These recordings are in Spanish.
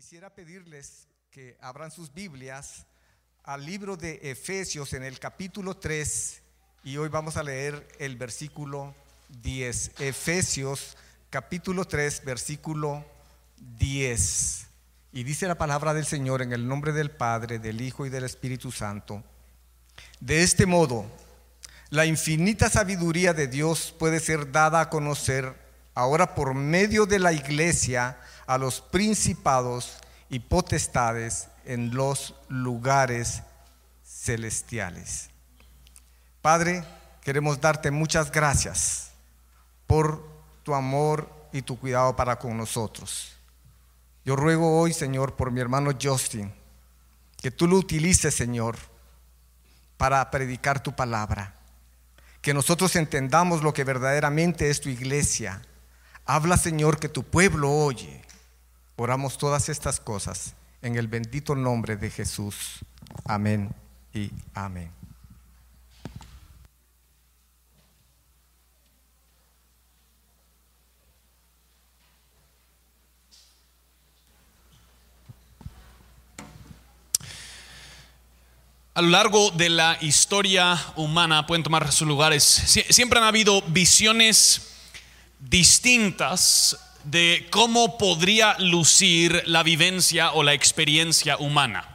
Quisiera pedirles que abran sus Biblias al libro de Efesios en el capítulo 3 y hoy vamos a leer el versículo 10. Efesios capítulo 3 versículo 10. Y dice la palabra del Señor en el nombre del Padre, del Hijo y del Espíritu Santo. De este modo, la infinita sabiduría de Dios puede ser dada a conocer ahora por medio de la iglesia a los principados y potestades en los lugares celestiales. Padre, queremos darte muchas gracias por tu amor y tu cuidado para con nosotros. Yo ruego hoy, Señor, por mi hermano Justin, que tú lo utilices, Señor, para predicar tu palabra. Que nosotros entendamos lo que verdaderamente es tu iglesia. Habla, Señor, que tu pueblo oye. Oramos todas estas cosas en el bendito nombre de Jesús. Amén y amén. A lo largo de la historia humana, pueden tomar sus lugares, siempre han habido visiones distintas de cómo podría lucir la vivencia o la experiencia humana.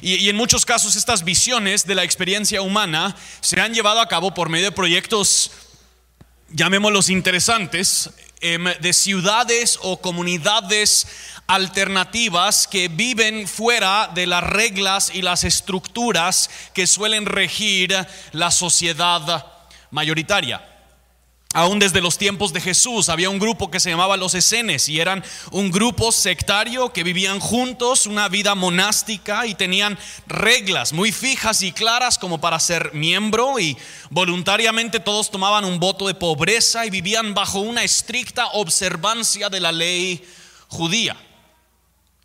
Y, en muchos casos estas visiones de la experiencia humana se han llevado a cabo por medio de proyectos, llamémoslos interesantes, em, de ciudades o comunidades alternativas que viven fuera de las reglas y las estructuras que suelen regir la sociedad mayoritaria. Aún desde los tiempos de Jesús había un grupo que se llamaba los escenes y eran un grupo sectario que vivían juntos una vida monástica y tenían reglas muy fijas y claras como para ser miembro y voluntariamente todos tomaban un voto de pobreza y vivían bajo una estricta observancia de la ley judía.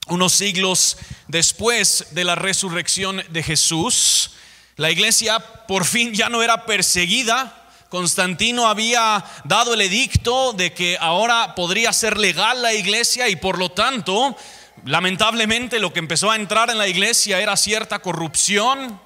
Unos siglos después de la resurrección de Jesús, la iglesia por fin ya no era perseguida Constantino había dado el edicto de que ahora podría ser legal la iglesia y por lo tanto, lamentablemente lo que empezó a entrar en la iglesia era cierta corrupción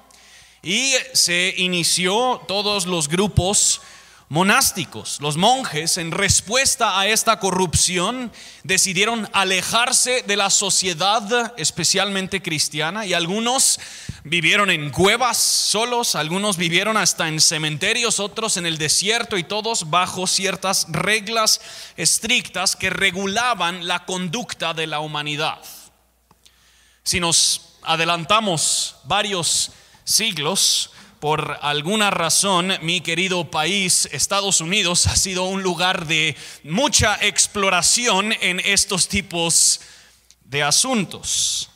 y se inició todos los grupos monásticos. Los monjes, en respuesta a esta corrupción, decidieron alejarse de la sociedad, especialmente cristiana, y algunos vivieron en cuevas solos, algunos vivieron hasta en cementerios, otros en el desierto, y todos bajo ciertas reglas estrictas que regulaban la conducta de la humanidad. Si nos adelantamos varios siglos, por alguna razón, mi querido país, Estados Unidos, ha sido un lugar de mucha exploración en estos tipos de asuntos.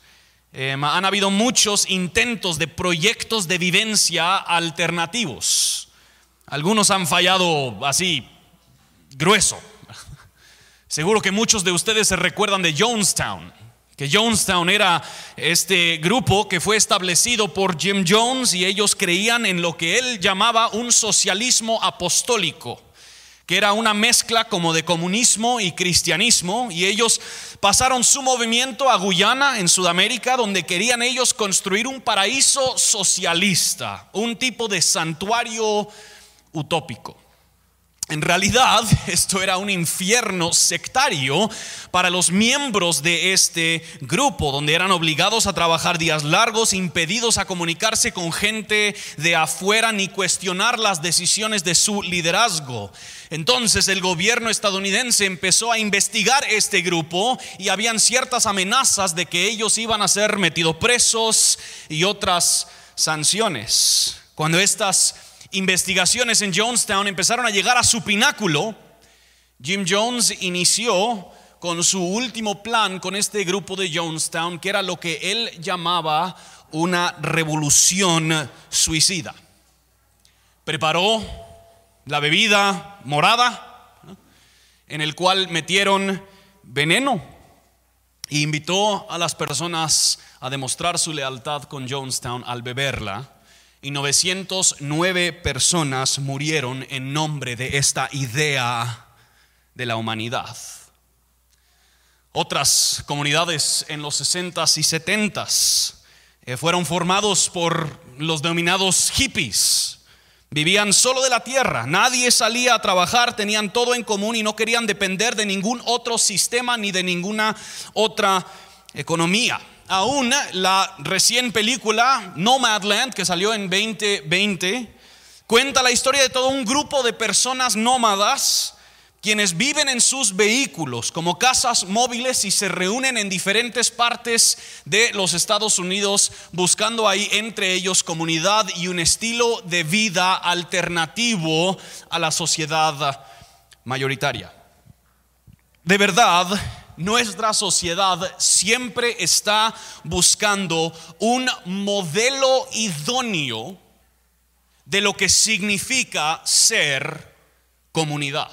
Em, han habido muchos intentos de proyectos de vivencia alternativos. Algunos han fallado así, grueso. Seguro que muchos de ustedes se recuerdan de Jonestown que Jonestown era este grupo que fue establecido por Jim Jones y ellos creían en lo que él llamaba un socialismo apostólico que era una mezcla como de comunismo y cristianismo, y ellos pasaron su movimiento a Guyana, en Sudamérica, donde querían ellos construir un paraíso socialista, un tipo de santuario utópico. En realidad, esto era un infierno sectario para los miembros de este grupo, donde eran obligados a trabajar días largos, impedidos a comunicarse con gente de afuera ni cuestionar las decisiones de su liderazgo. Entonces el gobierno estadounidense empezó a investigar este grupo y habían ciertas amenazas de que ellos iban a ser metidos presos y otras sanciones. Cuando estas investigaciones en Jonestown empezaron a llegar a su pináculo, Jim Jones inició con su último plan con este grupo de Jonestown, que era lo que él llamaba una revolución suicida. Preparó la bebida morada, en el cual metieron veneno e invitó a las personas a demostrar su lealtad con Jonestown al beberla y 909 personas murieron en nombre de esta idea de la humanidad. Otras comunidades en los 60s y 70s eh, fueron formados por los denominados hippies. Vivían solo de la tierra, nadie salía a trabajar, tenían todo en común y no querían depender de ningún otro sistema ni de ninguna otra economía. Aún la recién película Nomadland, que salió en 2020, cuenta la historia de todo un grupo de personas nómadas quienes viven en sus vehículos como casas móviles y se reúnen en diferentes partes de los Estados Unidos buscando ahí entre ellos comunidad y un estilo de vida alternativo a la sociedad mayoritaria. De verdad, nuestra sociedad siempre está buscando un modelo idóneo de lo que significa ser comunidad.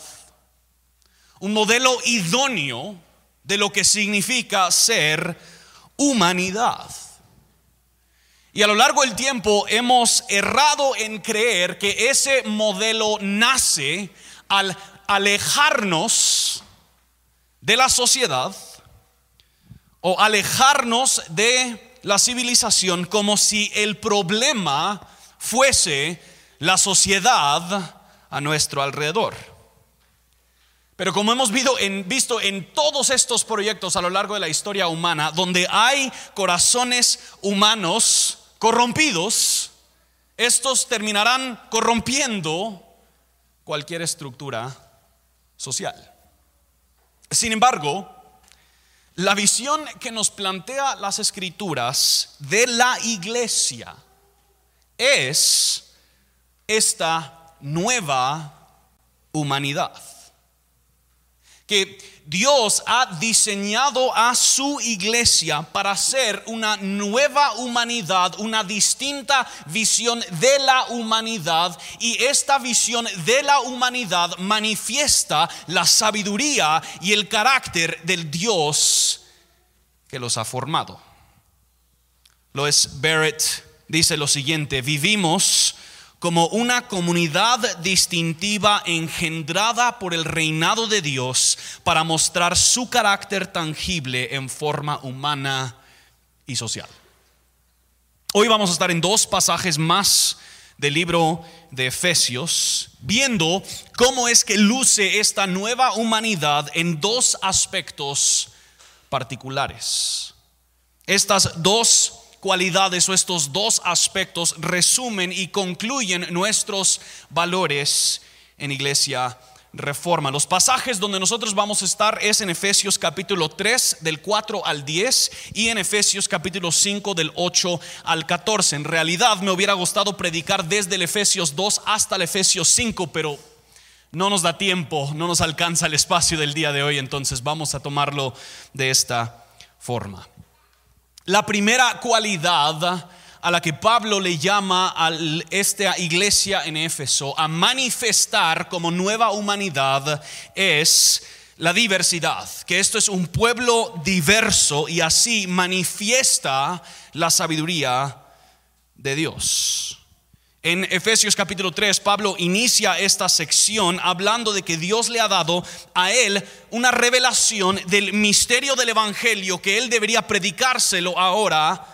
Un modelo idóneo de lo que significa ser humanidad. Y a lo largo del tiempo hemos errado en creer que ese modelo nace al alejarnos de la sociedad o alejarnos de la civilización como si el problema fuese la sociedad a nuestro alrededor. Pero como hemos visto en, todos estos proyectos a lo largo de la historia humana, donde hay corazones humanos corrompidos, estos terminarán corrompiendo cualquier estructura social. Sin embargo, la visión que nos plantea las escrituras de la iglesia es esta nueva humanidad. Que Dios ha diseñado a su iglesia para ser una nueva humanidad, una distinta visión de la humanidad. Y esta visión de la humanidad manifiesta la sabiduría y el carácter del Dios que los ha formado. Lois Barrett dice lo siguiente, vivimos como una comunidad distintiva engendrada por el reinado de Dios para mostrar su carácter tangible en forma humana y social. Hoy vamos a estar en dos pasajes más del libro de Efesios, viendo cómo es que luce esta nueva humanidad en dos aspectos particulares. Estas dos cualidades o estos dos aspectos resumen y concluyen nuestros valores en iglesia reforma. Los pasajes donde nosotros vamos a estar es en Efesios capítulo 3 del 4 al 10 y en Efesios capítulo 5 del 8 al 14. En realidad me hubiera gustado predicar desde el Efesios 2 hasta el Efesios 5, pero no nos da tiempo, no nos alcanza el espacio del día de hoy, entonces vamos a tomarlo de esta forma. La primera cualidad a la que Pablo le llama a esta iglesia en Éfeso a manifestar como nueva humanidad es la diversidad, que esto es un pueblo diverso y así manifiesta la sabiduría de Dios. En Efesios capítulo 3, Pablo inicia esta sección hablando de que Dios le ha dado a él una revelación del misterio del Evangelio que él debería predicárselo ahora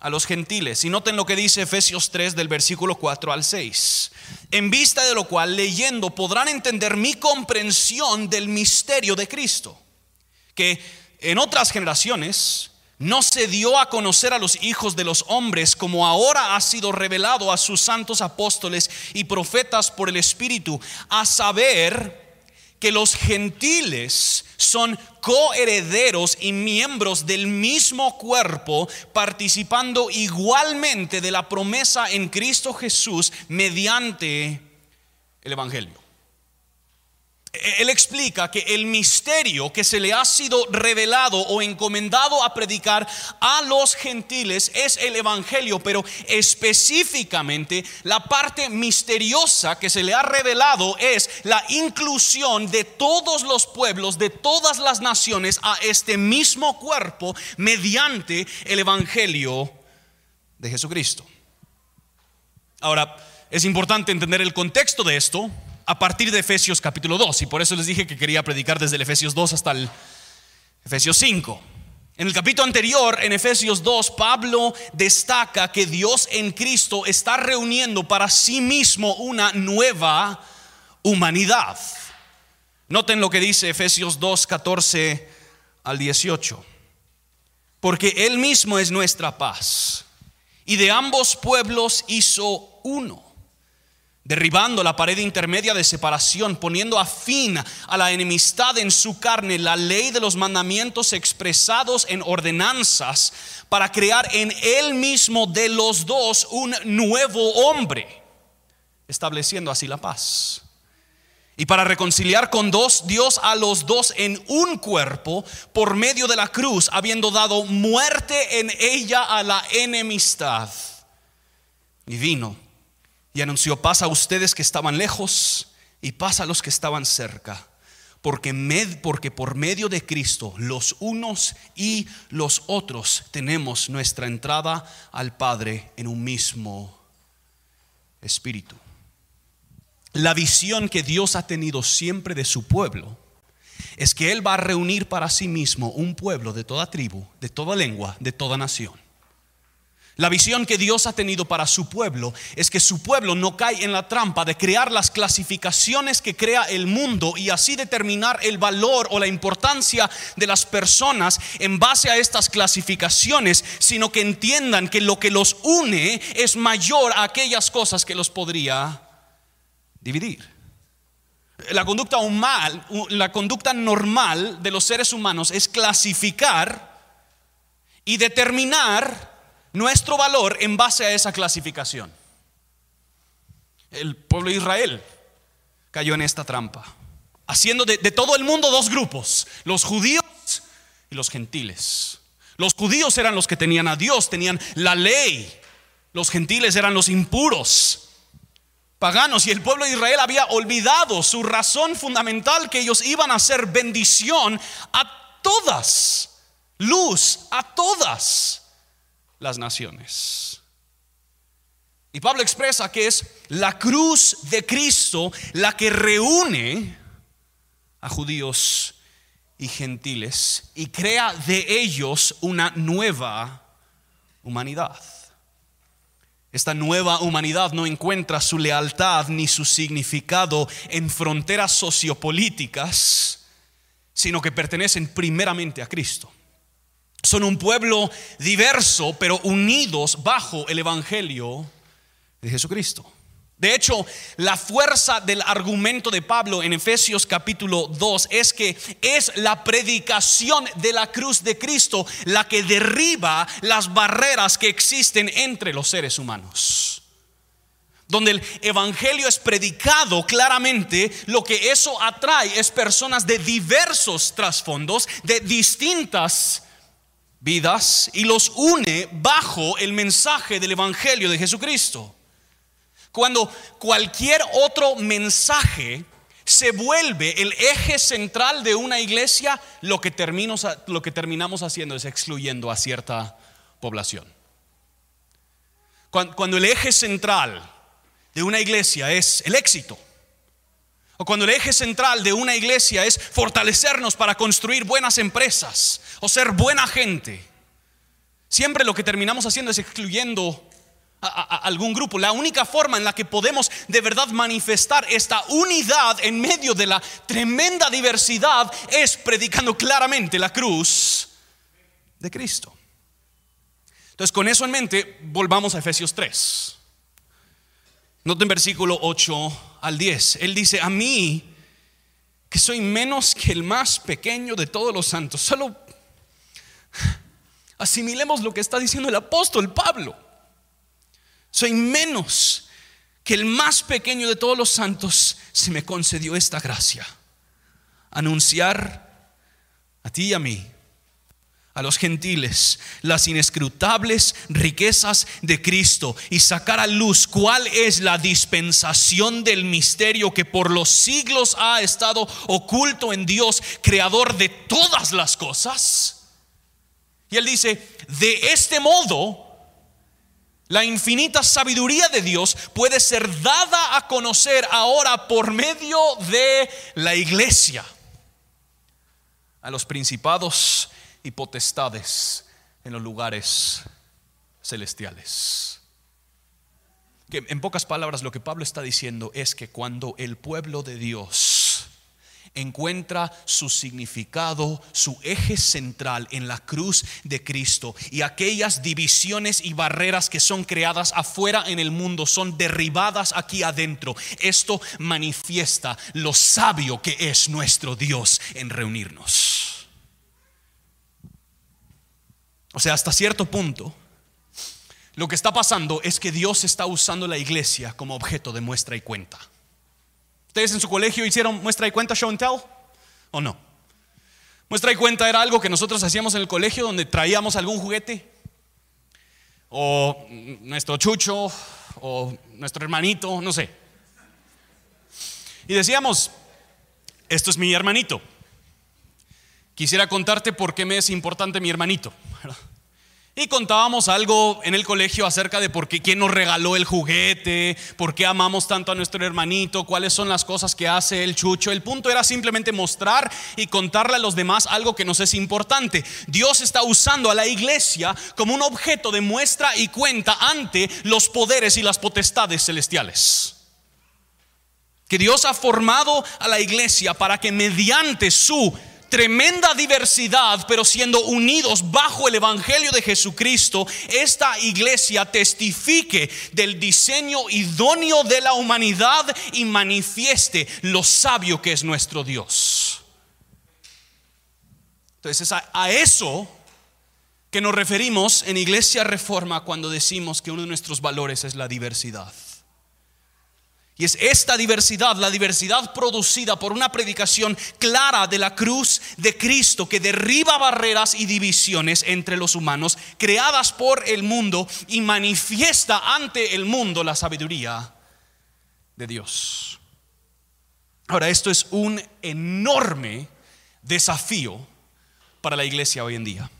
a los gentiles. Y noten lo que dice Efesios 3 del versículo 4 al 6. En vista de lo cual, leyendo, podrán entender mi comprensión del misterio de Cristo, que en otras generaciones no se dio a conocer a los hijos de los hombres como ahora ha sido revelado a sus santos apóstoles y profetas por el Espíritu, a saber que los gentiles son coherederos y miembros del mismo cuerpo, participando igualmente de la promesa en Cristo Jesús mediante el Evangelio. Él explica que el misterio que se le ha sido revelado o encomendado a predicar a los gentiles es el Evangelio, pero específicamente la parte misteriosa que se le ha revelado es la inclusión de todos los pueblos, de todas las naciones a este mismo cuerpo mediante el Evangelio de Jesucristo. Ahora, es importante entender el contexto de esto a partir de Efesios capítulo 2. Y por eso les dije que quería predicar desde el Efesios 2 hasta el Efesios 5. En el capítulo anterior, en Efesios 2, Pablo destaca que Dios en Cristo está reuniendo para sí mismo una nueva humanidad. Noten lo que dice Efesios 2, 14 al 18. Porque Él mismo es nuestra paz y de ambos pueblos hizo uno derribando la pared intermedia de separación, poniendo a fin a la enemistad en su carne, la ley de los mandamientos expresados en ordenanzas, para crear en él mismo de los dos un nuevo hombre, estableciendo así la paz. Y para reconciliar con Dios a los dos en un cuerpo por medio de la cruz, habiendo dado muerte en ella a la enemistad. Y vino y anunció paz a ustedes que estaban lejos y paz a los que estaban cerca. Porque, porque por medio de Cristo los unos y los otros tenemos nuestra entrada al Padre en un mismo espíritu. La visión que Dios ha tenido siempre de su pueblo es que Él va a reunir para sí mismo un pueblo de toda tribu, de toda lengua, de toda nación. La visión que Dios ha tenido para su pueblo es que su pueblo no cae en la trampa de crear las clasificaciones que crea el mundo y así determinar el valor o la importancia de las personas en base a estas clasificaciones, sino que entiendan que lo que los une es mayor a aquellas cosas que los podría dividir. La conducta, la conducta normal de los seres humanos es clasificar y determinar nuestro valor en base a esa clasificación. El pueblo de Israel cayó en esta trampa, haciendo de, todo el mundo dos grupos, los judíos y los gentiles. Los judíos eran los que tenían a Dios, tenían la ley, los gentiles eran los impuros paganos y el pueblo de Israel había olvidado su razón fundamental que ellos iban a ser bendición a todas, luz a todas las naciones. Y Pablo expresa que es la cruz de Cristo la que reúne a judíos y gentiles y crea de ellos una nueva humanidad. Esta nueva humanidad no encuentra su lealtad ni su significado en fronteras sociopolíticas, sino que pertenecen primeramente a Cristo. Son un pueblo diverso, pero unidos bajo el Evangelio de Jesucristo. De hecho, la fuerza del argumento de Pablo en Efesios capítulo 2 es que es la predicación de la cruz de Cristo la que derriba las barreras que existen entre los seres humanos. Donde el Evangelio es predicado claramente, lo que eso atrae es personas de diversos trasfondos, de distintas vidas, y los une bajo el mensaje del Evangelio de Jesucristo. Cuando cualquier otro mensaje se vuelve el eje central de una iglesia, lo que, lo que terminamos haciendo es excluyendo a cierta población. Cuando el eje central de una iglesia es el éxito, o cuando el eje central de una iglesia es fortalecernos para construir buenas empresas o ser buena gente, siempre lo que terminamos haciendo es excluyendo a, algún grupo. La única forma en la que podemos de verdad manifestar esta unidad en medio de la tremenda diversidad es predicando claramente la cruz de Cristo. Entonces, con eso en mente, volvamos a Efesios 3. Noten versículo 8 al 10. Él dice, a mí, que soy menos que el más pequeño de todos los santos, solo asimilemos lo que está diciendo el apóstol Pablo soy menos que el más pequeño de todos los santos, se me concedió esta gracia. Anunciar a ti y a mí, a los gentiles, las inescrutables riquezas de Cristo y sacar a luz cuál es la dispensación del misterio que por los siglos ha estado oculto en Dios, creador de todas las cosas. Y él dice, de este modo, la infinita sabiduría de Dios puede ser dada a conocer ahora por medio de la iglesia. a los principados y potestades en los lugares celestiales. Que en pocas palabras lo que Pablo está diciendo es que cuando el pueblo de Dios encuentra su significado, su eje central en la cruz de Cristo y aquellas divisiones y barreras que son creadas afuera en el mundo son derribadas aquí adentro. Esto manifiesta lo sabio que es nuestro Dios en reunirnos. O sea, hasta cierto punto, lo que está pasando es que Dios está usando la iglesia como objeto de muestra y cuenta. ¿Ustedes en su colegio hicieron muestra y cuenta, show and tell? ¿O no? Muestra y cuenta era algo que nosotros hacíamos en el colegio donde traíamos algún juguete o nuestro chucho o nuestro hermanito, no sé. Y decíamos, esto es mi hermanito. Quisiera contarte por qué me es importante mi hermanito. Y contábamos algo en el colegio acerca de por qué, quién nos regaló el juguete, por qué amamos tanto a nuestro hermanito, cuáles son las cosas que hace el chucho. El punto era simplemente mostrar y contarle a los demás algo que nos es importante. Dios está usando a la iglesia como un objeto de muestra y cuenta ante los poderes y las potestades celestiales. Que Dios ha formado a la iglesia para que mediante su tremenda diversidad, pero siendo unidos bajo el Evangelio de Jesucristo, esta iglesia testifique del diseño idóneo de la humanidad y manifieste lo sabio que es nuestro Dios. Entonces a, a eso que nos referimos en Iglesia Reforma cuando decimos que uno de nuestros valores es la diversidad. Y es esta diversidad, la diversidad producida por una predicación clara de la cruz de Cristo que derriba barreras y divisiones entre los humanos creadas por el mundo y manifiesta ante el mundo la sabiduría de Dios. Ahora, esto es un enorme desafío para la iglesia hoy en día.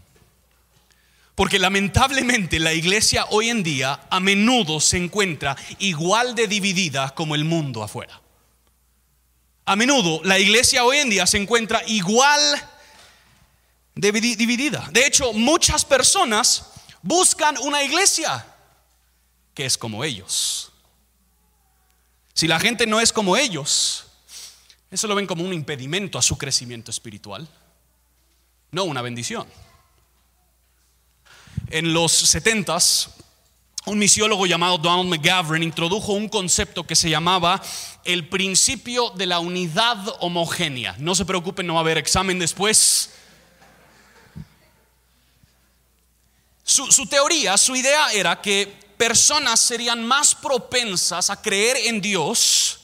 Porque lamentablemente la iglesia hoy en día a menudo se encuentra igual de dividida como el mundo afuera. A menudo la iglesia hoy en día se encuentra igual de dividida. De hecho, muchas personas buscan una iglesia que es como ellos. Si la gente no es como ellos, eso lo ven como un impedimento a su crecimiento espiritual, no una bendición en los 70 un misiólogo llamado Donald McGavran introdujo un concepto que se llamaba el principio de la unidad homogénea. No se preocupen, no va a haber examen después. Su, teoría, su idea era que personas serían más propensas a creer en Dios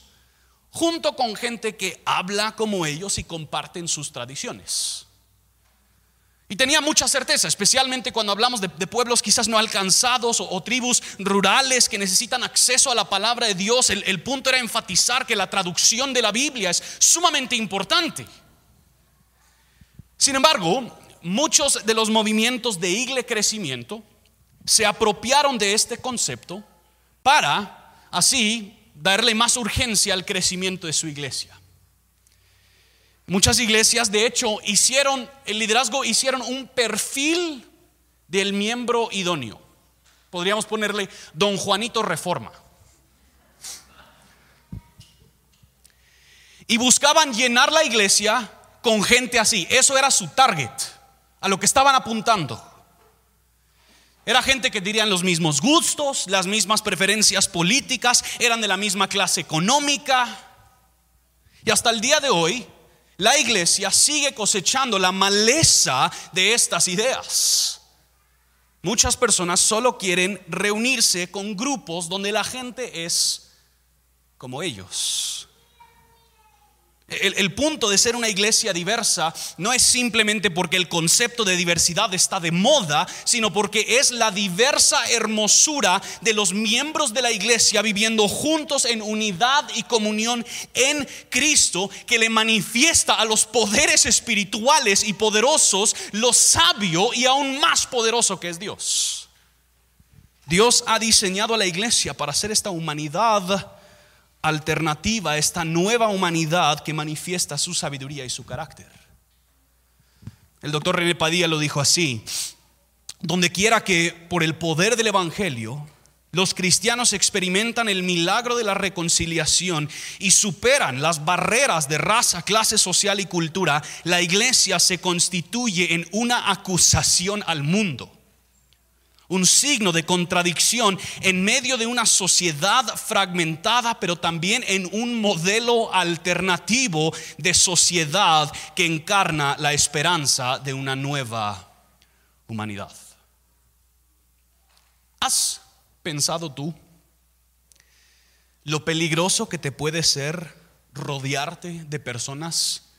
junto con gente que habla como ellos y comparten sus tradiciones. Y tenía mucha certeza, especialmente cuando hablamos de, pueblos quizás no alcanzados o, tribus rurales que necesitan acceso a la palabra de Dios. El, punto era enfatizar que la traducción de la Biblia es sumamente importante. Sin embargo, muchos de los movimientos de igle crecimiento se apropiaron de este concepto para así darle más urgencia al crecimiento de su iglesia. Muchas iglesias, de hecho, hicieron, el liderazgo hicieron un perfil del miembro idóneo. Podríamos ponerle Don Juanito Reforma. Y buscaban llenar la iglesia con gente así. Eso era su target, a lo que estaban apuntando. Era gente que dirían los mismos gustos, las mismas preferencias políticas, eran de la misma clase económica. Y hasta el día de hoy, la iglesia sigue cosechando la maleza de estas ideas. Muchas personas solo quieren reunirse con grupos donde la gente es como ellos. El, punto de ser una iglesia diversa no es simplemente porque el concepto de diversidad está de moda, sino porque es la diversa hermosura de los miembros de la iglesia viviendo juntos en unidad y comunión en Cristo que le manifiesta a los poderes espirituales y poderosos lo sabio y aún más poderoso que es Dios. Dios ha diseñado a la iglesia para ser esta humanidad alternativa a esta nueva humanidad que manifiesta su sabiduría y su carácter. El doctor René Padilla lo dijo así, donde quiera que por el poder del Evangelio los cristianos experimentan el milagro de la reconciliación y superan las barreras de raza, clase social y cultura, la iglesia se constituye en una acusación al mundo un signo de contradicción en medio de una sociedad fragmentada, pero también en un modelo alternativo de sociedad que encarna la esperanza de una nueva humanidad. ¿Has pensado tú lo peligroso que te puede ser rodearte de personas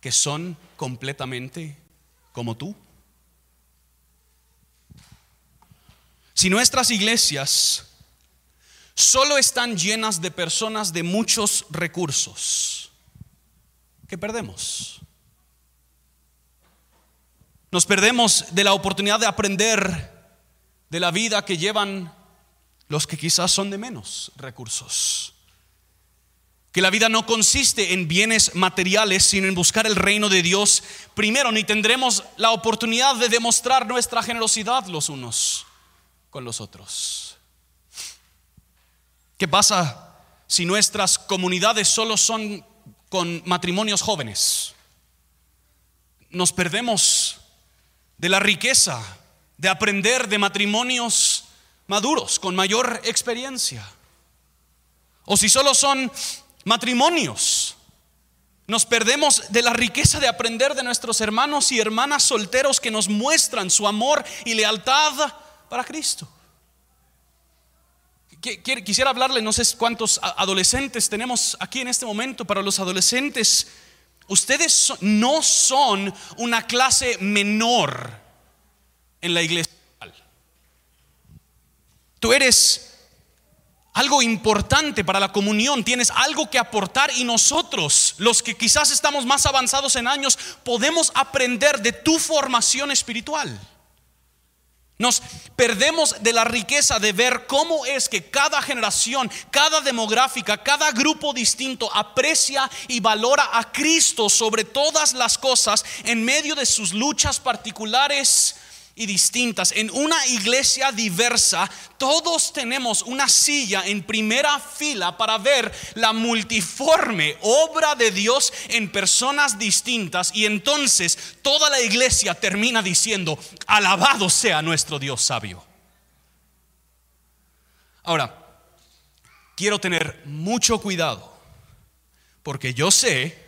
que son completamente como tú? Si nuestras iglesias solo están llenas de personas de muchos recursos, ¿qué perdemos? Nos perdemos de la oportunidad de aprender de la vida que llevan los que quizás son de menos recursos. Que la vida no consiste en bienes materiales, sino en buscar el reino de Dios primero, ni tendremos la oportunidad de demostrar nuestra generosidad los unos con los otros. ¿Qué pasa si nuestras comunidades solo son con matrimonios jóvenes? Nos perdemos de la riqueza de aprender de matrimonios maduros, con mayor experiencia. O si solo son matrimonios, nos perdemos de la riqueza de aprender de nuestros hermanos y hermanas solteros que nos muestran su amor y lealtad para Cristo. Quisiera hablarle, no sé cuántos adolescentes tenemos aquí en este momento, para los adolescentes, ustedes no son una clase menor en la iglesia. Tú eres algo importante para la comunión, tienes algo que aportar y nosotros, los que quizás estamos más avanzados en años, podemos aprender de tu formación espiritual. Nos perdemos de la riqueza de ver cómo es que cada generación, cada demográfica, cada grupo distinto aprecia y valora a Cristo sobre todas las cosas en medio de sus luchas particulares y distintas. En una iglesia diversa, todos tenemos una silla en primera fila para ver la multiforme obra de Dios en personas distintas y entonces toda la iglesia termina diciendo, alabado sea nuestro Dios sabio. Ahora, quiero tener mucho cuidado porque yo sé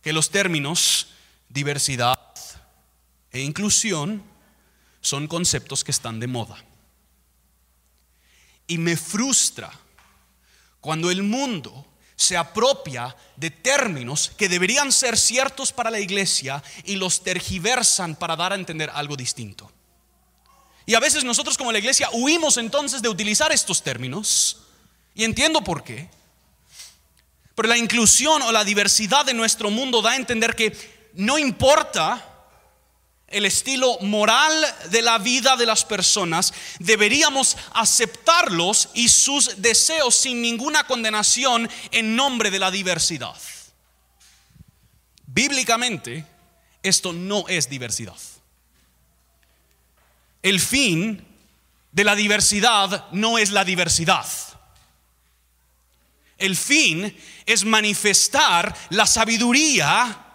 que los términos diversidad e inclusión son conceptos que están de moda. Y me frustra cuando el mundo se apropia de términos que deberían ser ciertos para la iglesia y los tergiversan para dar a entender algo distinto. Y a veces nosotros como la iglesia huimos entonces de utilizar estos términos y entiendo por qué. Pero la inclusión o la diversidad de nuestro mundo da a entender que no importa el estilo moral de la vida de las personas, deberíamos aceptarlos y sus deseos sin ninguna condenación en nombre de la diversidad. Bíblicamente, esto no es diversidad. El fin de la diversidad no es la diversidad. El fin es manifestar la sabiduría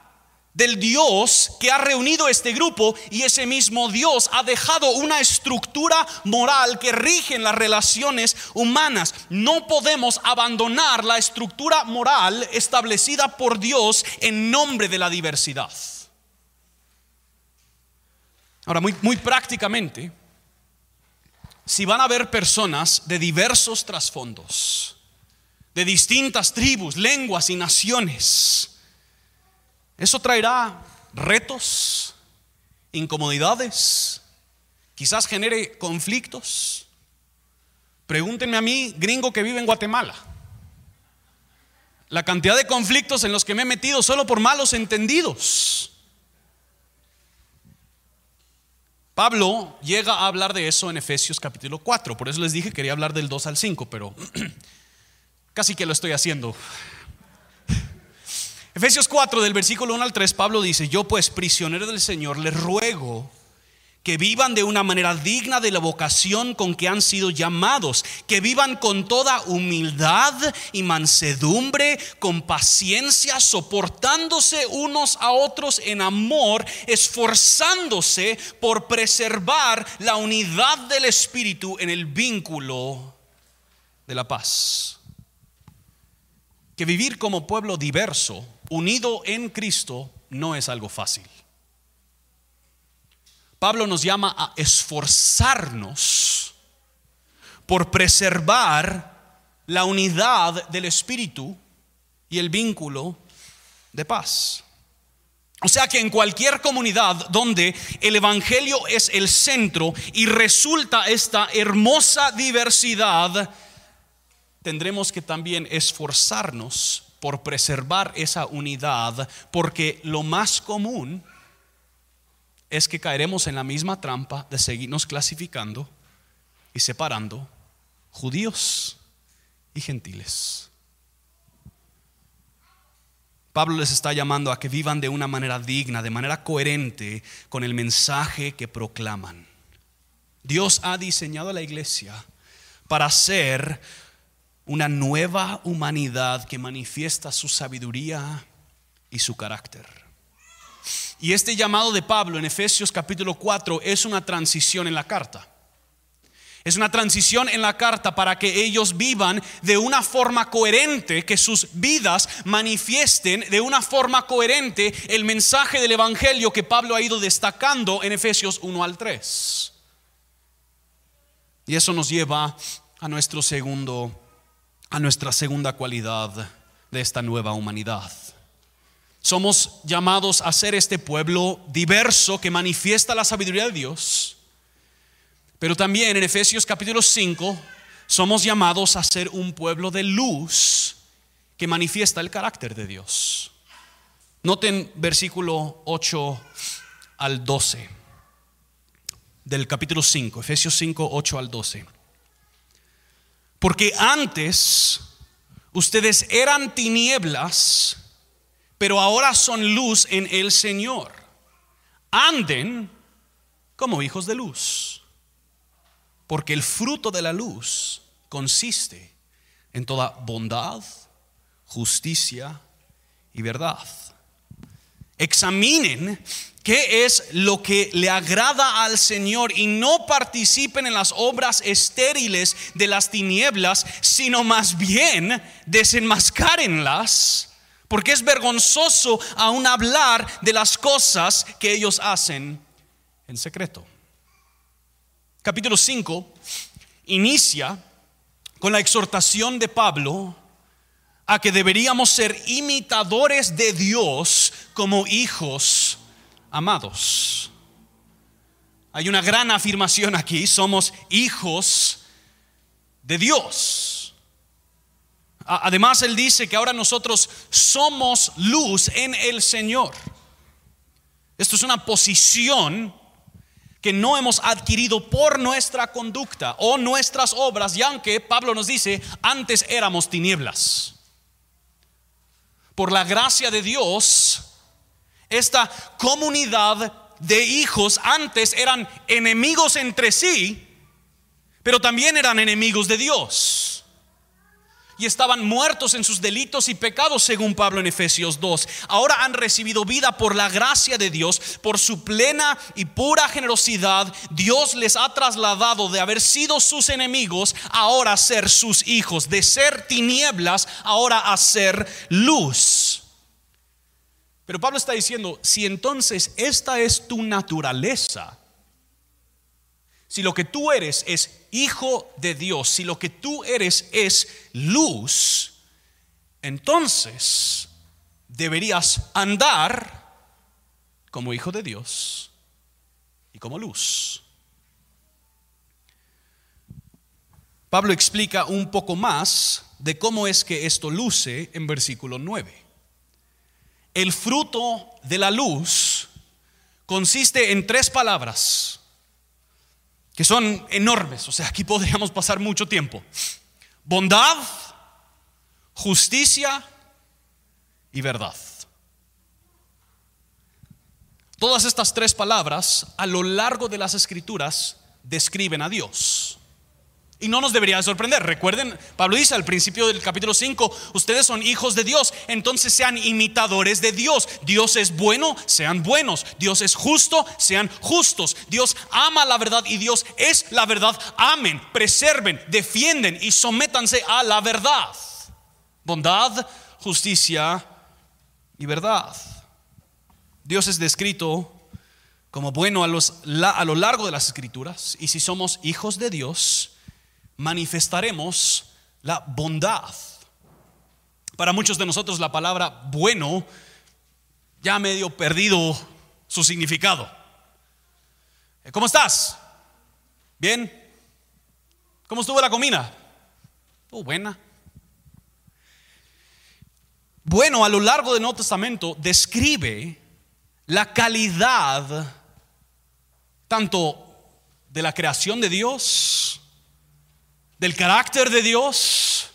del Dios que ha reunido este grupo y ese mismo Dios ha dejado una estructura moral que rige las relaciones humanas. No podemos abandonar la estructura moral establecida por Dios en nombre de la diversidad. Ahora, muy, muy prácticamente, si van a haber personas de diversos trasfondos, de distintas tribus, lenguas y naciones, eso traerá retos, incomodidades, quizás genere conflictos. Pregúntenme a mí, gringo que vive en Guatemala. La cantidad de conflictos en los que me he metido solo por malos entendidos. Pablo llega a hablar de eso en Efesios capítulo 4, por eso les dije que quería hablar del 2 al 5, pero casi que lo estoy haciendo Efesios 4 del versículo 1 al 3, Pablo dice, yo pues prisionero del Señor, les ruego que vivan de una manera digna de la vocación con que han sido llamados, que vivan con toda humildad y mansedumbre, con paciencia, soportándose unos a otros en amor, esforzándose por preservar la unidad del Espíritu en el vínculo de la paz. Que vivir como pueblo diverso, unido en Cristo, no es algo fácil. Pablo nos llama a esforzarnos por preservar la unidad del Espíritu y el vínculo de paz. O sea que en cualquier comunidad donde el Evangelio es el centro y resulta esta hermosa diversidad, tendremos que también esforzarnos por preservar esa unidad, porque lo más común es que caeremos en la misma trampa de seguirnos clasificando y separando judíos y gentiles. Pablo les está llamando a que vivan de una manera digna, de manera coherente con el mensaje que proclaman. Dios ha diseñado a la iglesia para ser una nueva humanidad que manifiesta su sabiduría y su carácter. Y este llamado de Pablo en Efesios capítulo 4 es una transición en la carta. Es una transición en la carta para que ellos vivan de una forma coherente, que sus vidas manifiesten de una forma coherente el mensaje del Evangelio que Pablo ha ido destacando en Efesios 1 al 3. Y eso nos lleva a nuestro segundo a nuestra segunda cualidad de esta nueva humanidad. Somos llamados a ser este pueblo diverso que manifiesta la sabiduría de Dios. Pero también en Efesios capítulo 5 somos llamados a ser un pueblo de luz que manifiesta el carácter de Dios. Noten versículo 8 al 12 del capítulo 5, Efesios 5, 8 al 12. Porque antes ustedes eran tinieblas pero ahora son luz en el Señor. Anden como hijos de luz, porque el fruto de la luz consiste en toda bondad, justicia y verdad. Examinen qué es lo que le agrada al Señor y no participen en las obras estériles de las tinieblas, sino más bien desenmascárenlas porque es vergonzoso aún hablar de las cosas que ellos hacen en secreto. Capítulo 5 inicia con la exhortación de Pablo a que deberíamos ser imitadores de Dios como hijos amados. Hay una gran afirmación aquí, somos hijos de Dios. Además, Él dice que ahora nosotros somos luz en el Señor. Esto es una posición que no hemos adquirido por nuestra conducta o nuestras obras, y aunque Pablo nos dice, antes éramos tinieblas. Por la gracia de Dios, esta comunidad de hijos antes eran enemigos entre sí, pero también eran enemigos de Dios y estaban muertos en sus delitos y pecados, según Pablo en Efesios 2. Ahora han recibido vida por la gracia de Dios, por su plena y pura generosidad. Dios les ha trasladado de haber sido sus enemigos, ahora a ser sus hijos, de ser tinieblas, ahora a ser luz. Pero Pablo está diciendo, si entonces esta es tu naturaleza, si lo que tú eres es hijo de Dios, si lo que tú eres es luz, entonces deberías andar como hijo de Dios y como luz. Pablo explica un poco más de cómo es que esto luce en versículo 9. El fruto de la luz consiste en tres palabras que son enormes, o sea, aquí podríamos pasar mucho tiempo. Bondad, justicia y verdad. Todas estas tres palabras a lo largo de las escrituras describen a Dios. Y no nos debería sorprender. Recuerden, Pablo dice al principio del capítulo 5, ustedes son hijos de Dios, entonces sean imitadores de Dios. Dios es bueno, sean buenos. Dios es justo, sean justos. Dios ama la verdad y Dios es la verdad. Amen, preserven, defienden y sométanse a la verdad. Bondad, justicia y verdad. Dios es descrito como bueno a, a lo largo de las escrituras y si somos hijos de Dios, manifestaremos la bondad. Para muchos de nosotros la palabra bueno ya ha medio perdido su significado. ¿Cómo estás? ¿Bien? ¿Cómo estuvo la comida? Oh, buena. Bueno, a lo largo del Nuevo Testamento describe la calidad tanto de la creación de Dios, del carácter de Dios,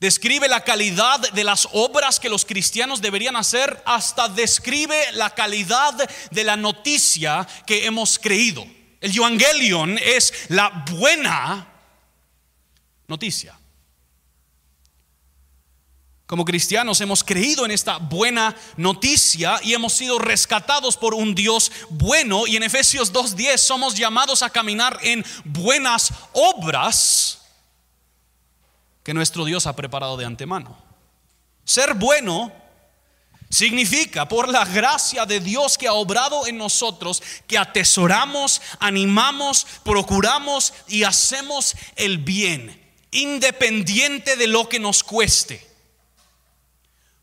describe la calidad de las obras que los cristianos deberían hacer, hasta describe la calidad de la noticia que hemos creído. El Evangelion es la buena noticia. Como cristianos hemos creído en esta buena noticia y hemos sido rescatados por un Dios bueno y en Efesios 2.10 somos llamados a caminar en buenas obras que nuestro Dios ha preparado de antemano. Ser bueno significa por la gracia de Dios que ha obrado en nosotros que atesoramos, animamos, procuramos y hacemos el bien, independiente de lo que nos cueste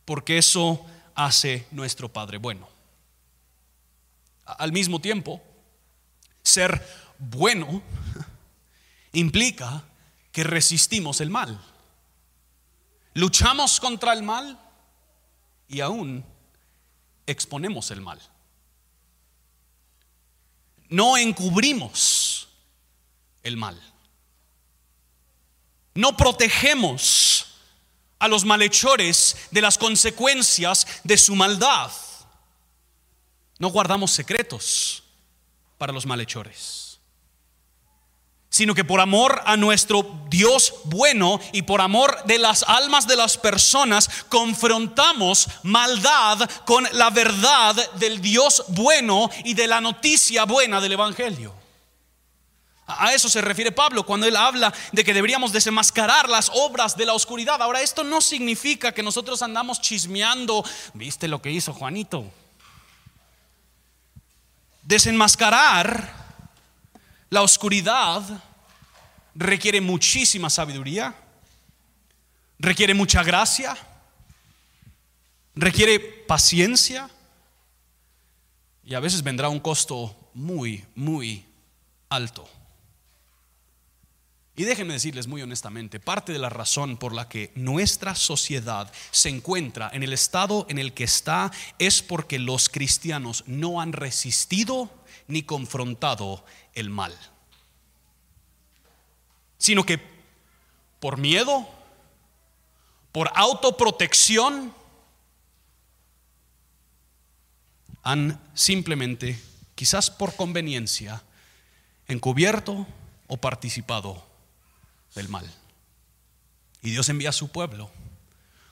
porque eso hace nuestro Padre bueno. Al mismo tiempo, ser bueno implica que resistimos el mal. Luchamos contra el mal y aún exponemos el mal. No encubrimos el mal. No protegemos a los malhechores de las consecuencias de su maldad. No guardamos secretos para los malhechores, sino que por amor a nuestro Dios bueno y por amor de las almas de las personas, confrontamos maldad con la verdad del Dios bueno y de la noticia buena del Evangelio. A eso se refiere Pablo cuando él habla de que deberíamos desenmascarar las obras de la oscuridad. Ahora, esto no significa que nosotros andamos chismeando, ¿viste lo que hizo Juanito? Desenmascarar la oscuridad requiere muchísima sabiduría, requiere mucha gracia, requiere paciencia y a veces vendrá un costo muy, muy alto. Y déjenme decirles muy honestamente, parte de la razón por la que nuestra sociedad se encuentra en el estado en el que está es porque los cristianos no han resistido ni confrontado el mal. Sino que por miedo, por autoprotección, han simplemente, quizás por conveniencia, encubierto o participado del mal. Y Dios envía a su pueblo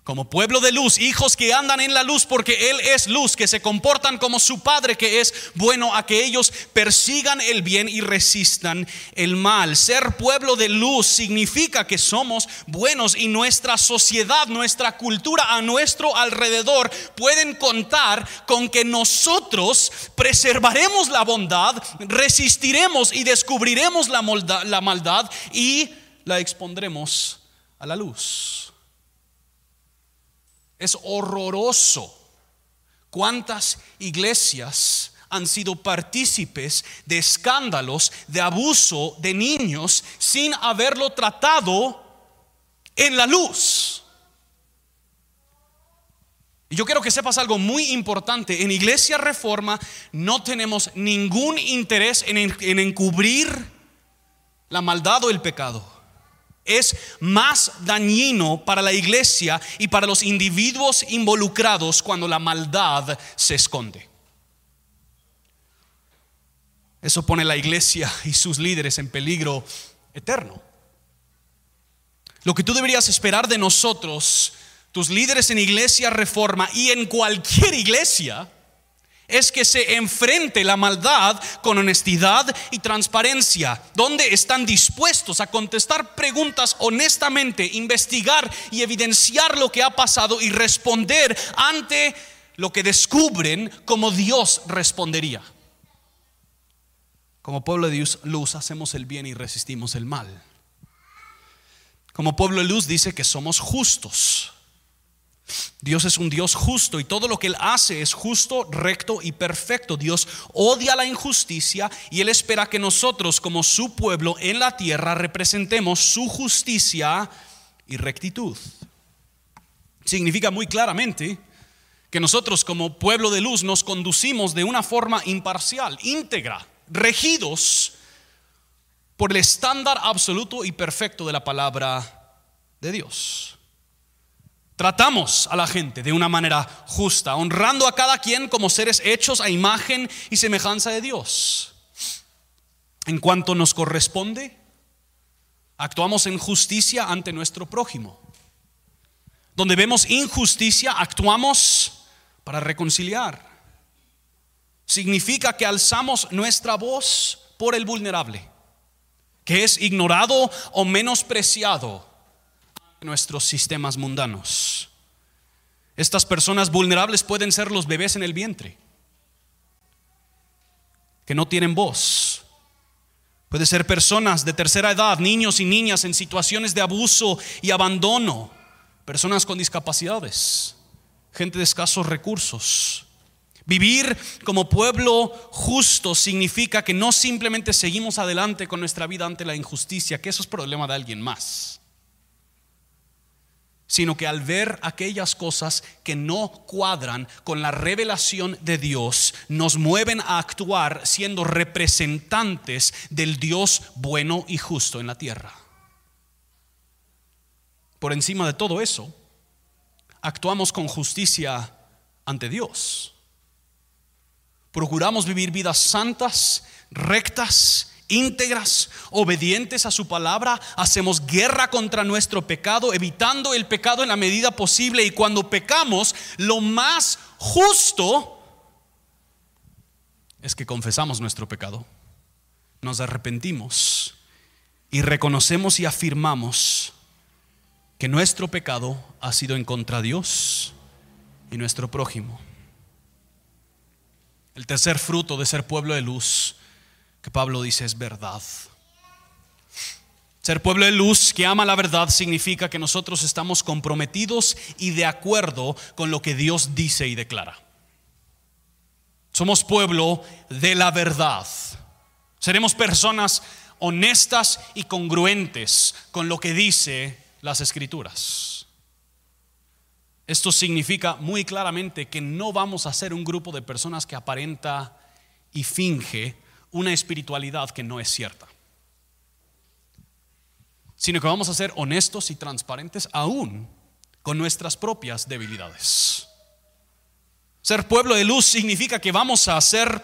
como pueblo de luz, hijos que andan en la luz porque Él es luz, que se comportan como su Padre que es bueno, a que ellos persigan el bien y resistan el mal. Ser pueblo de luz significa que somos buenos y nuestra sociedad, nuestra cultura a nuestro alrededor pueden contar con que nosotros preservaremos la bondad, resistiremos y descubriremos la, la maldad y la expondremos a la luz. Es horroroso cuántas iglesias han sido partícipes de escándalos de abuso de niños sin haberlo tratado en la luz. Y yo quiero que sepas algo muy importante. En Iglesia Reforma no tenemos ningún interés en, en encubrir la maldad o el pecado es más dañino para la iglesia y para los individuos involucrados cuando la maldad se esconde. Eso pone la iglesia y sus líderes en peligro eterno. Lo que tú deberías esperar de nosotros, tus líderes en iglesia reforma y en cualquier iglesia, es que se enfrente la maldad con honestidad y transparencia, donde están dispuestos a contestar preguntas honestamente, investigar y evidenciar lo que ha pasado y responder ante lo que descubren como Dios respondería. Como pueblo de luz hacemos el bien y resistimos el mal. Como pueblo de luz dice que somos justos. Dios es un Dios justo y todo lo que Él hace es justo, recto y perfecto. Dios odia la injusticia y Él espera que nosotros como su pueblo en la tierra representemos su justicia y rectitud. Significa muy claramente que nosotros como pueblo de luz nos conducimos de una forma imparcial, íntegra, regidos por el estándar absoluto y perfecto de la palabra de Dios. Tratamos a la gente de una manera justa, honrando a cada quien como seres hechos a imagen y semejanza de Dios. En cuanto nos corresponde, actuamos en justicia ante nuestro prójimo. Donde vemos injusticia, actuamos para reconciliar. Significa que alzamos nuestra voz por el vulnerable, que es ignorado o menospreciado nuestros sistemas mundanos. Estas personas vulnerables pueden ser los bebés en el vientre, que no tienen voz. Puede ser personas de tercera edad, niños y niñas en situaciones de abuso y abandono, personas con discapacidades, gente de escasos recursos. Vivir como pueblo justo significa que no simplemente seguimos adelante con nuestra vida ante la injusticia, que eso es problema de alguien más sino que al ver aquellas cosas que no cuadran con la revelación de Dios, nos mueven a actuar siendo representantes del Dios bueno y justo en la tierra. Por encima de todo eso, actuamos con justicia ante Dios. Procuramos vivir vidas santas, rectas íntegras, obedientes a su palabra, hacemos guerra contra nuestro pecado, evitando el pecado en la medida posible y cuando pecamos, lo más justo es que confesamos nuestro pecado, nos arrepentimos y reconocemos y afirmamos que nuestro pecado ha sido en contra de Dios y nuestro prójimo. El tercer fruto de ser pueblo de luz que Pablo dice es verdad. Ser pueblo de luz que ama la verdad significa que nosotros estamos comprometidos y de acuerdo con lo que Dios dice y declara. Somos pueblo de la verdad. Seremos personas honestas y congruentes con lo que dice las escrituras. Esto significa muy claramente que no vamos a ser un grupo de personas que aparenta y finge una espiritualidad que no es cierta, sino que vamos a ser honestos y transparentes aún con nuestras propias debilidades. Ser pueblo de luz significa que vamos a ser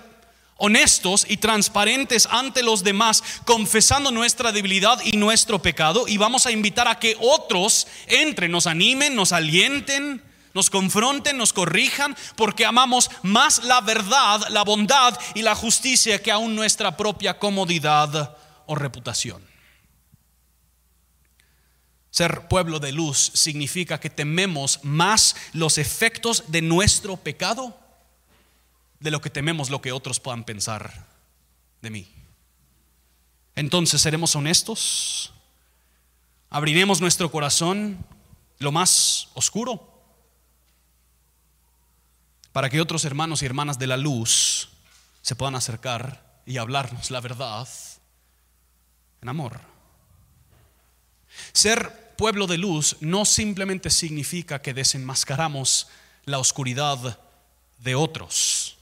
honestos y transparentes ante los demás, confesando nuestra debilidad y nuestro pecado, y vamos a invitar a que otros entren, nos animen, nos alienten, nos confronten, nos corrijan, porque amamos más la verdad, la bondad y la justicia que aún nuestra propia comodidad o reputación. Ser pueblo de luz significa que tememos más los efectos de nuestro pecado de lo que tememos lo que otros puedan pensar de mí. Entonces seremos honestos, abriremos nuestro corazón lo más oscuro para que otros hermanos y hermanas de la luz se puedan acercar y hablarnos la verdad en amor. Ser pueblo de luz no simplemente significa que desenmascaramos la oscuridad de otros.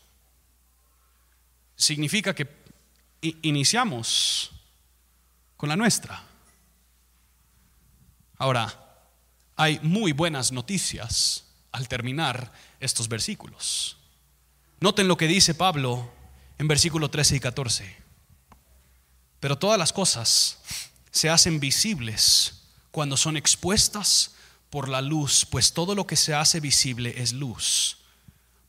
Significa que iniciamos con la nuestra. Ahora, hay muy buenas noticias al terminar estos versículos. Noten lo que dice Pablo en versículo 13 y 14. Pero todas las cosas se hacen visibles cuando son expuestas por la luz, pues todo lo que se hace visible es luz.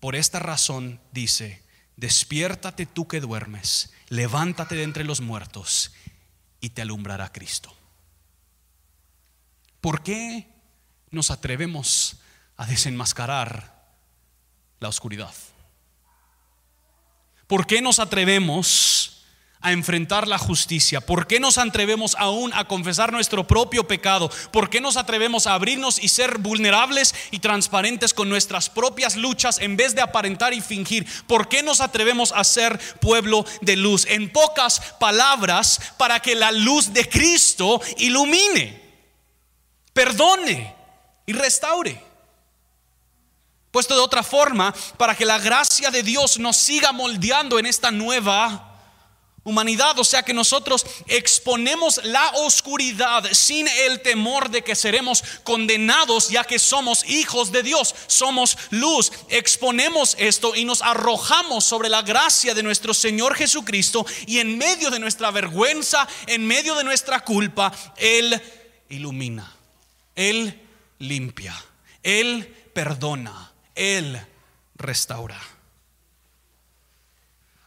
Por esta razón dice, despiértate tú que duermes, levántate de entre los muertos y te alumbrará Cristo. ¿Por qué nos atrevemos a desenmascarar la oscuridad? ¿Por qué nos atrevemos a enfrentar la justicia? ¿Por qué nos atrevemos aún a confesar nuestro propio pecado? ¿Por qué nos atrevemos a abrirnos y ser vulnerables y transparentes con nuestras propias luchas en vez de aparentar y fingir? ¿Por qué nos atrevemos a ser pueblo de luz? En pocas palabras, para que la luz de Cristo ilumine, perdone y restaure. Puesto de otra forma, para que la gracia de Dios nos siga moldeando en esta nueva humanidad, o sea que nosotros exponemos la oscuridad sin el temor de que seremos condenados ya que somos hijos de Dios, somos luz, exponemos esto y nos arrojamos sobre la gracia de nuestro Señor Jesucristo y en medio de nuestra vergüenza, en medio de nuestra culpa, Él ilumina, Él limpia, Él perdona, Él restaura.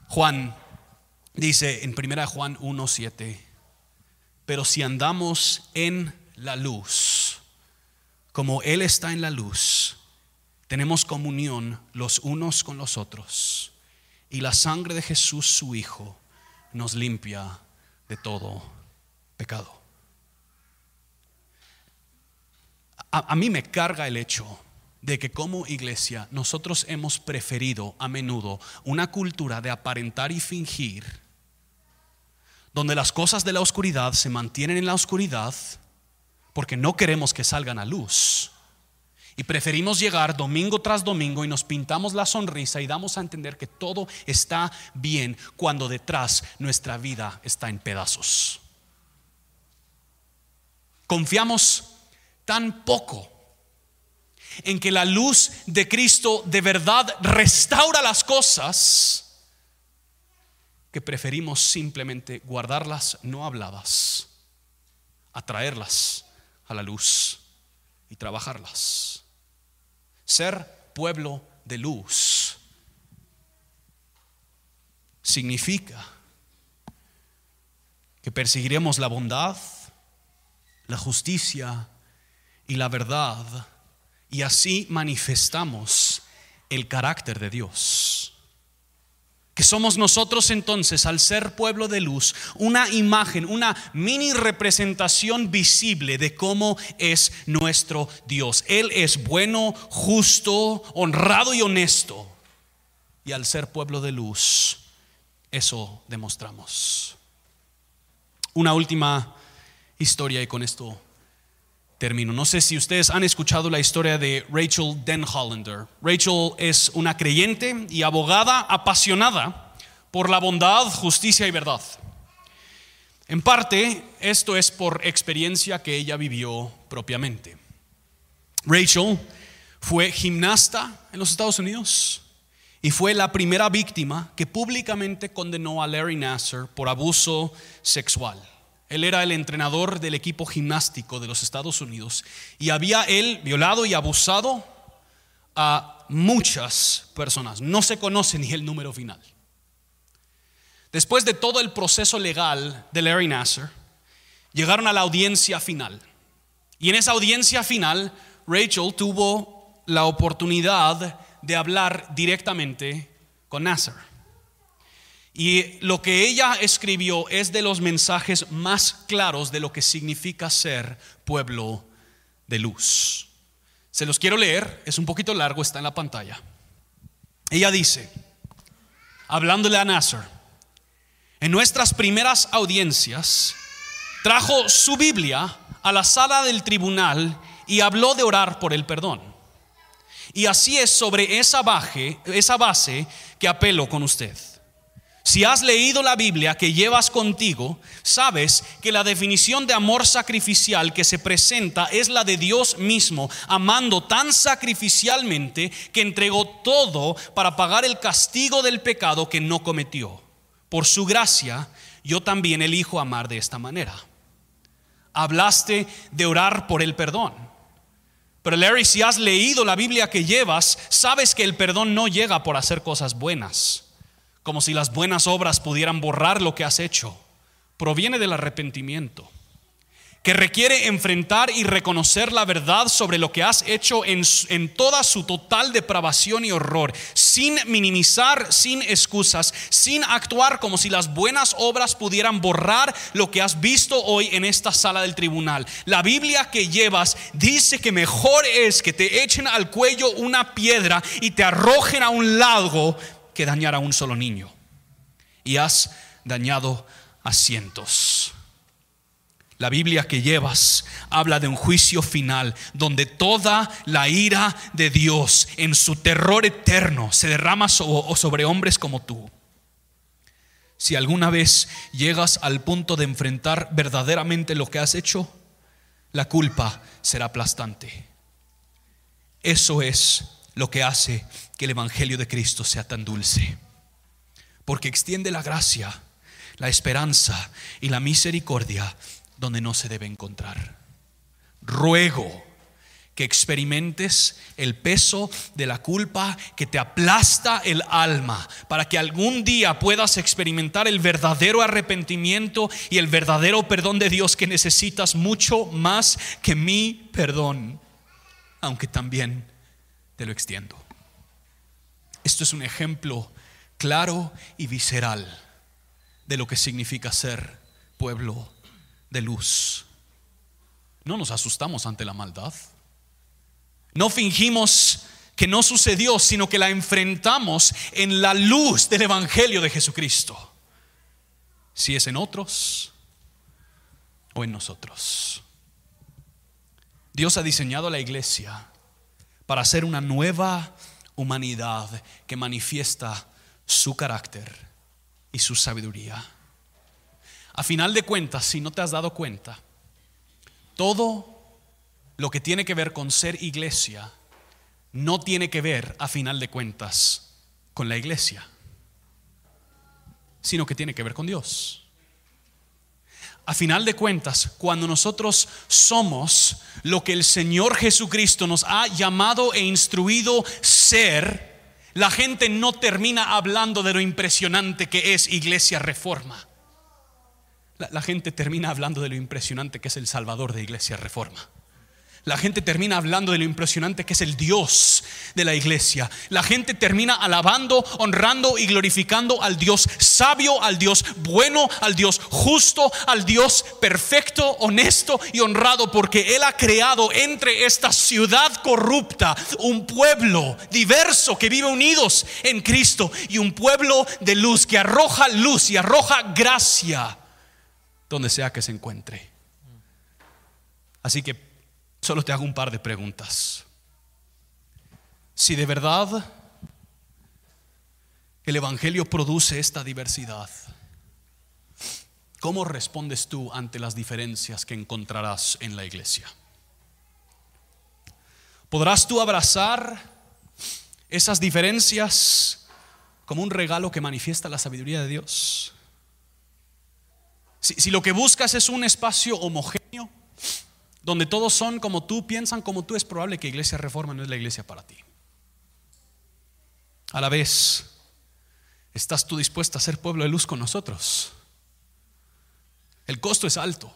Juan Dice en 1 Juan 1:7, pero si andamos en la luz, como Él está en la luz, tenemos comunión los unos con los otros, y la sangre de Jesús su Hijo nos limpia de todo pecado. A, a mí me carga el hecho de que como iglesia nosotros hemos preferido a menudo una cultura de aparentar y fingir donde las cosas de la oscuridad se mantienen en la oscuridad porque no queremos que salgan a luz. Y preferimos llegar domingo tras domingo y nos pintamos la sonrisa y damos a entender que todo está bien cuando detrás nuestra vida está en pedazos. Confiamos tan poco en que la luz de Cristo de verdad restaura las cosas que preferimos simplemente guardarlas no habladas, atraerlas a la luz y trabajarlas. Ser pueblo de luz significa que perseguiremos la bondad, la justicia y la verdad y así manifestamos el carácter de Dios que somos nosotros entonces, al ser pueblo de luz, una imagen, una mini representación visible de cómo es nuestro Dios. Él es bueno, justo, honrado y honesto. Y al ser pueblo de luz, eso demostramos. Una última historia y con esto termino. No sé si ustedes han escuchado la historia de Rachel Denhollander. Rachel es una creyente y abogada apasionada por la bondad, justicia y verdad. En parte, esto es por experiencia que ella vivió propiamente. Rachel fue gimnasta en los Estados Unidos y fue la primera víctima que públicamente condenó a Larry Nasser por abuso sexual. Él era el entrenador del equipo gimnástico de los Estados Unidos y había él violado y abusado a muchas personas. No se conoce ni el número final. Después de todo el proceso legal de Larry Nasser, llegaron a la audiencia final. Y en esa audiencia final, Rachel tuvo la oportunidad de hablar directamente con Nasser. Y lo que ella escribió es de los mensajes más claros de lo que significa ser pueblo de luz. Se los quiero leer, es un poquito largo, está en la pantalla. Ella dice, hablándole a Nasser, en nuestras primeras audiencias, trajo su Biblia a la sala del tribunal y habló de orar por el perdón. Y así es sobre esa, esa base que apelo con usted. Si has leído la Biblia que llevas contigo, sabes que la definición de amor sacrificial que se presenta es la de Dios mismo, amando tan sacrificialmente que entregó todo para pagar el castigo del pecado que no cometió. Por su gracia, yo también elijo amar de esta manera. Hablaste de orar por el perdón. Pero Larry, si has leído la Biblia que llevas, sabes que el perdón no llega por hacer cosas buenas, como si las buenas obras pudieran borrar lo que has hecho. Proviene del arrepentimiento que requiere enfrentar y reconocer la verdad sobre lo que has hecho en, en, toda su total depravación y horror, sin minimizar, sin excusas, sin actuar como si las buenas obras pudieran borrar lo que has visto hoy en esta sala del tribunal. La Biblia que llevas dice que mejor es que te echen al cuello una piedra y te arrojen a un lago que dañar a un solo niño. Y has dañado a cientos. La Biblia que llevas habla de un juicio final donde toda la ira de Dios en su terror eterno se derrama sobre hombres como tú. Si alguna vez llegas al punto de enfrentar verdaderamente lo que has hecho, la culpa será aplastante. Eso es lo que hace que el Evangelio de Cristo sea tan dulce, porque extiende la gracia, la esperanza y la misericordia donde no se debe encontrar. Ruego que experimentes el peso de la culpa que te aplasta el alma, para que algún día puedas experimentar el verdadero arrepentimiento y el verdadero perdón de Dios que necesitas mucho más que mi perdón, aunque también te lo extiendo. Esto es un ejemplo claro y visceral de lo que significa ser pueblo de luz. No nos asustamos ante la maldad. No fingimos que no sucedió, sino que la enfrentamos en la luz del Evangelio de Jesucristo. Si es en otros o en nosotros. Dios ha diseñado la iglesia para ser una nueva humanidad que manifiesta su carácter y su sabiduría. A final de cuentas, si no te has dado cuenta, todo lo que tiene que ver con ser iglesia no tiene que ver, a final de cuentas, con la iglesia, sino que tiene que ver con Dios. A final de cuentas, cuando nosotros somos lo que el Señor Jesucristo nos ha llamado e instruido ser, la gente no termina hablando de lo impresionante que es Iglesia Reforma la, gente termina hablando de lo impresionante que es el Salvador de Iglesia Reforma. La gente termina hablando de lo impresionante que es el Dios de la iglesia. La gente termina alabando, honrando y glorificando al Dios sabio, al Dios bueno, al Dios justo, al Dios perfecto, honesto y honrado, porque Él ha creado entre esta ciudad corrupta un pueblo diverso que vive unidos en Cristo y un pueblo de luz que arroja luz y arroja gracia donde sea que se encuentre. Así que solo te hago un par de preguntas. Si de verdad el Evangelio produce esta diversidad, ¿cómo respondes tú ante las diferencias que encontrarás en la iglesia? ¿Podrás tú abrazar esas diferencias como un regalo que manifiesta la sabiduría de Dios? Si, lo que buscas es un espacio homogéneo, donde todos son como tú, piensan como tú, es probable que Iglesia Reforma no es la iglesia para ti. A la vez, ¿estás tú dispuesta a ser pueblo de luz con nosotros? El costo es alto.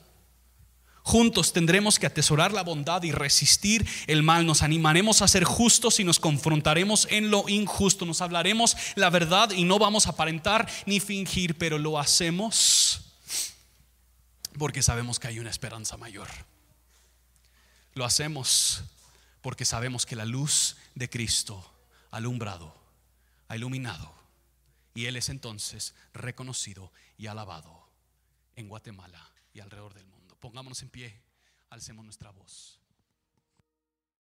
Juntos tendremos que atesorar la bondad y resistir el mal. Nos animaremos a ser justos y nos confrontaremos en lo injusto. Nos hablaremos la verdad y no vamos a aparentar ni fingir, pero lo hacemos porque sabemos que hay una esperanza mayor. Lo hacemos porque sabemos que la luz de Cristo ha alumbrado, ha iluminado, y Él es entonces reconocido y alabado en Guatemala y alrededor del mundo. Pongámonos en pie, alcemos nuestra voz.